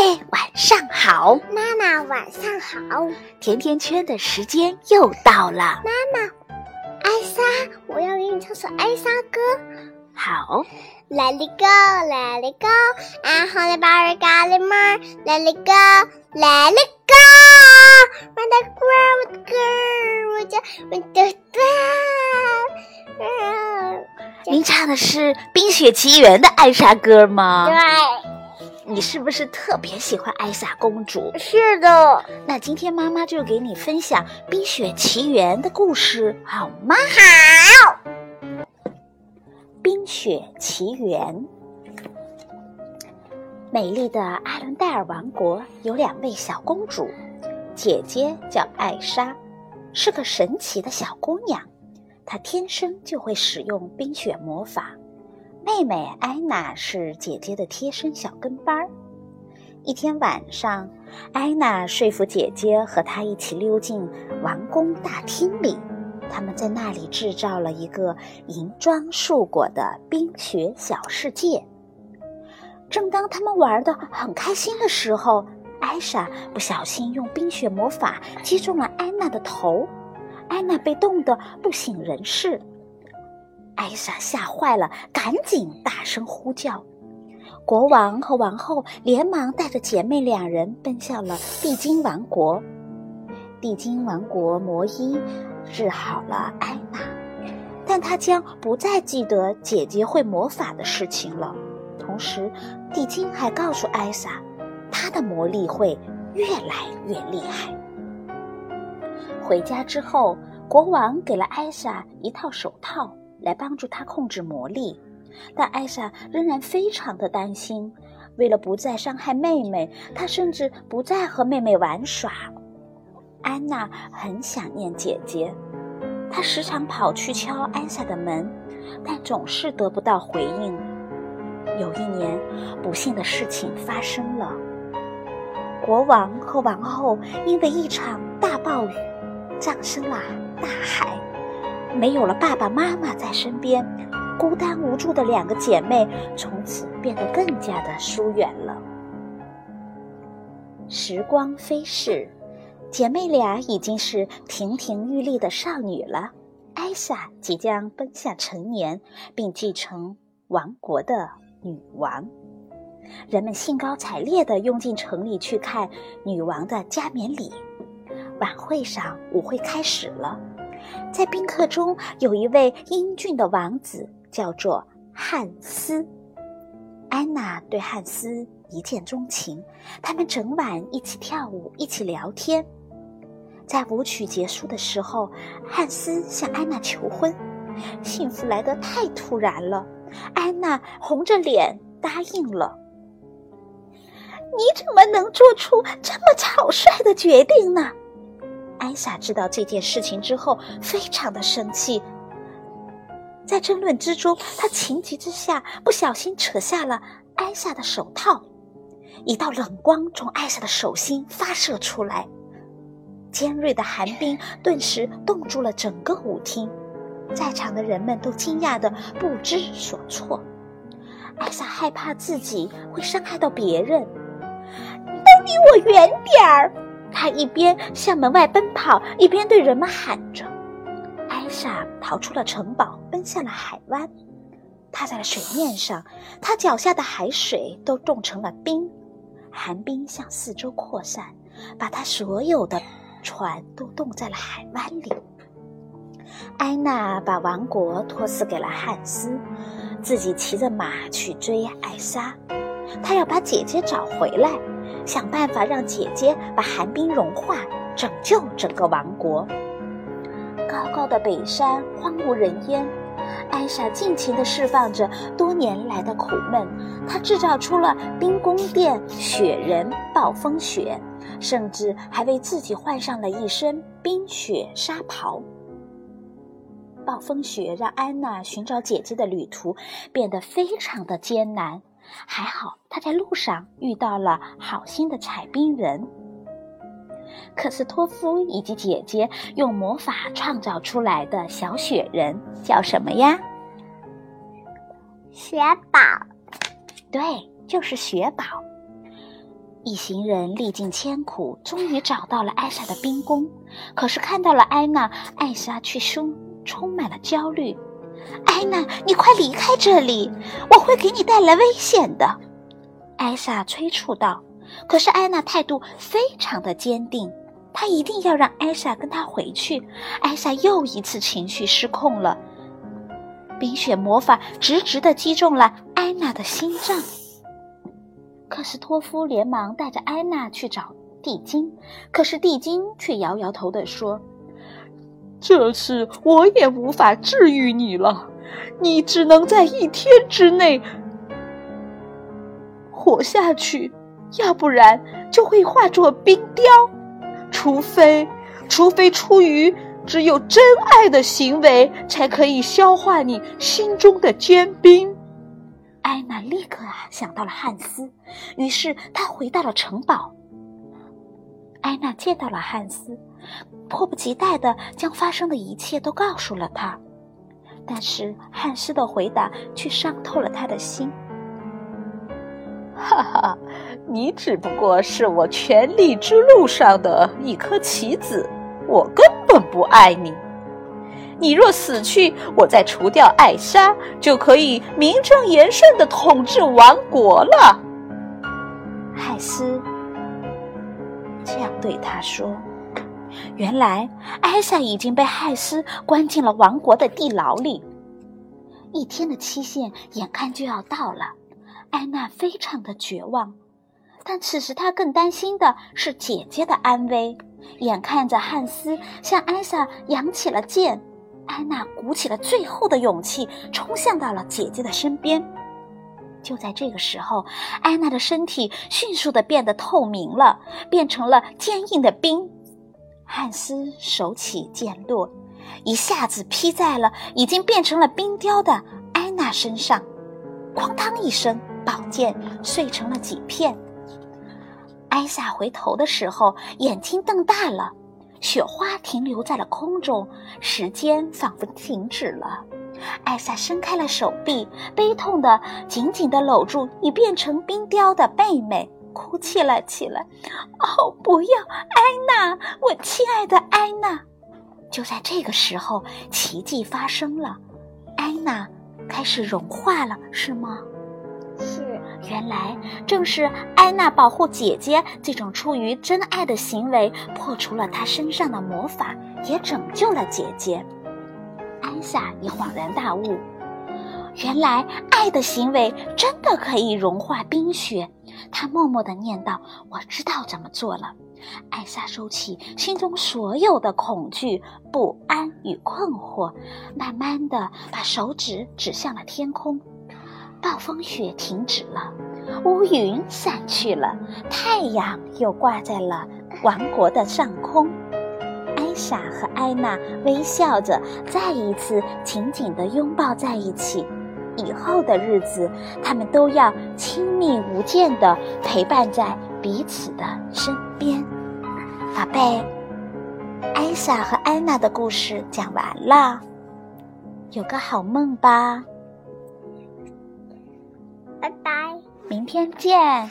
贝晚上好，妈妈晚上好，甜甜圈的时间又到了。妈妈，艾莎，我要给你唱首艾莎歌。好，Let it go，Let it go，I wanna buy a golden more，Let it go，Let it go，When the girl with the girl with the with the girl。您唱的是《冰雪奇缘》的艾莎歌吗？对。你是不是特别喜欢艾莎公主？是的。那今天妈妈就给你分享《冰雪奇缘》的故事，好吗？好。《冰雪奇缘》，美丽的阿伦戴尔王国有两位小公主，姐姐叫艾莎，是个神奇的小姑娘，她天生就会使用冰雪魔法。妹妹安娜是姐姐的贴身小跟班儿。一天晚上，安娜说服姐姐和她一起溜进王宫大厅里。他们在那里制造了一个银装素裹的冰雪小世界。正当他们玩的很开心的时候，艾莎不小心用冰雪魔法击中了安娜的头，安娜被冻得不省人事。艾莎吓坏了，赶紧大声呼叫。国王和王后连忙带着姐妹两人奔向了地精王国。地精王国魔医治好了艾娜，但她将不再记得姐姐会魔法的事情了。同时，地精还告诉艾莎，她的魔力会越来越厉害。回家之后，国王给了艾莎一套手套。来帮助她控制魔力，但艾莎仍然非常的担心。为了不再伤害妹妹，她甚至不再和妹妹玩耍。安娜很想念姐姐，她时常跑去敲安莎的门，但总是得不到回应。有一年，不幸的事情发生了，国王和王后因为一场大暴雨，葬身了大海。没有了爸爸妈妈在身边，孤单无助的两个姐妹从此变得更加的疏远了。时光飞逝，姐妹俩已经是亭亭玉立的少女了。艾莎即将奔向成年，并继承王国的女王。人们兴高采烈地涌进城里去看女王的加冕礼。晚会上，舞会开始了。在宾客中有一位英俊的王子，叫做汉斯。安娜对汉斯一见钟情，他们整晚一起跳舞，一起聊天。在舞曲结束的时候，汉斯向安娜求婚，幸福来得太突然了。安娜红着脸答应了。你怎么能做出这么草率的决定呢？艾莎知道这件事情之后，非常的生气。在争论之中，她情急之下不小心扯下了艾莎的手套，一道冷光从艾莎的手心发射出来，尖锐的寒冰顿时冻住了整个舞厅，在场的人们都惊讶的不知所措。艾莎害怕自己会伤害到别人，都离我远点儿！他一边向门外奔跑，一边对人们喊着：“艾莎逃出了城堡，奔向了海湾。她在了水面上，她脚下的海水都冻成了冰，寒冰向四周扩散，把她所有的船都冻在了海湾里。”安娜把王国托付给了汉斯，自己骑着马去追艾莎，她要把姐姐找回来。想办法让姐姐把寒冰融化，拯救整个王国。高高的北山荒无人烟，艾莎尽情地释放着多年来的苦闷。她制造出了冰宫殿、雪人、暴风雪，甚至还为自己换上了一身冰雪纱袍。暴风雪让安娜寻找姐姐的旅途变得非常的艰难。还好，他在路上遇到了好心的采冰人克斯托夫以及姐姐用魔法创造出来的小雪人叫什么呀？雪宝。对，就是雪宝。一行人历尽千苦，终于找到了艾莎的冰宫。可是看到了安娜，艾莎却充充满了焦虑。安娜，你快离开这里，我会给你带来危险的。艾莎催促道。可是安娜态度非常的坚定，她一定要让艾莎跟她回去。艾莎又一次情绪失控了，冰雪魔法直直的击中了安娜的心脏。克斯托夫连忙带着安娜去找地精，可是地精却摇摇头的说：“这次我也无法治愈你了，你只能在一天之内活下去，要不然就会化作冰雕。除非，除非出于只有真爱的行为，才可以消化你心中的坚冰。”艾娜立刻啊想到了汉斯，于是她回到了城堡。艾娜见到了汉斯，迫不及待的将发生的一切都告诉了他。但是汉斯的回答却伤透了他的心。哈哈，你只不过是我权力之路上的一颗棋子，我根本不爱你。你若死去，我再除掉艾莎，就可以名正言顺的统治王国了。海斯这样对他说：“原来艾莎已经被汉斯关进了王国的地牢里，一天的期限眼看就要到了。安娜非常的绝望，但此时她更担心的是姐姐的安危。眼看着汉斯向艾莎扬起了剑。”安娜鼓起了最后的勇气，冲向到了姐姐的身边。就在这个时候，安娜的身体迅速的变得透明了，变成了坚硬的冰。汉斯手起剑落，一下子劈在了已经变成了冰雕的安娜身上。哐当一声，宝剑碎成了几片。艾萨回头的时候，眼睛瞪大了。雪花停留在了空中，时间仿佛停止了。艾萨伸开了手臂，悲痛的紧紧的搂住已变成冰雕的妹妹，哭泣了起来。哦，不要，安娜，我亲爱的安娜！就在这个时候，奇迹发生了，安娜开始融化了，是吗？是，原来正是安娜保护姐姐这种出于真爱的行为，破除了她身上的魔法，也拯救了姐姐。安夏也恍然大悟，原来爱的行为真的可以融化冰雪。他默默的念道：“我知道怎么做了。”艾莎收起心中所有的恐惧、不安与困惑，慢慢的把手指指向了天空。暴风雪停止了，乌云散去了，太阳又挂在了王国的上空。艾莎和艾娜微笑着，再一次紧紧地拥抱在一起。以后的日子，他们都要亲密无间地陪伴在彼此的身边。宝贝，艾莎和安娜的故事讲完了，有个好梦吧。拜拜，明天见。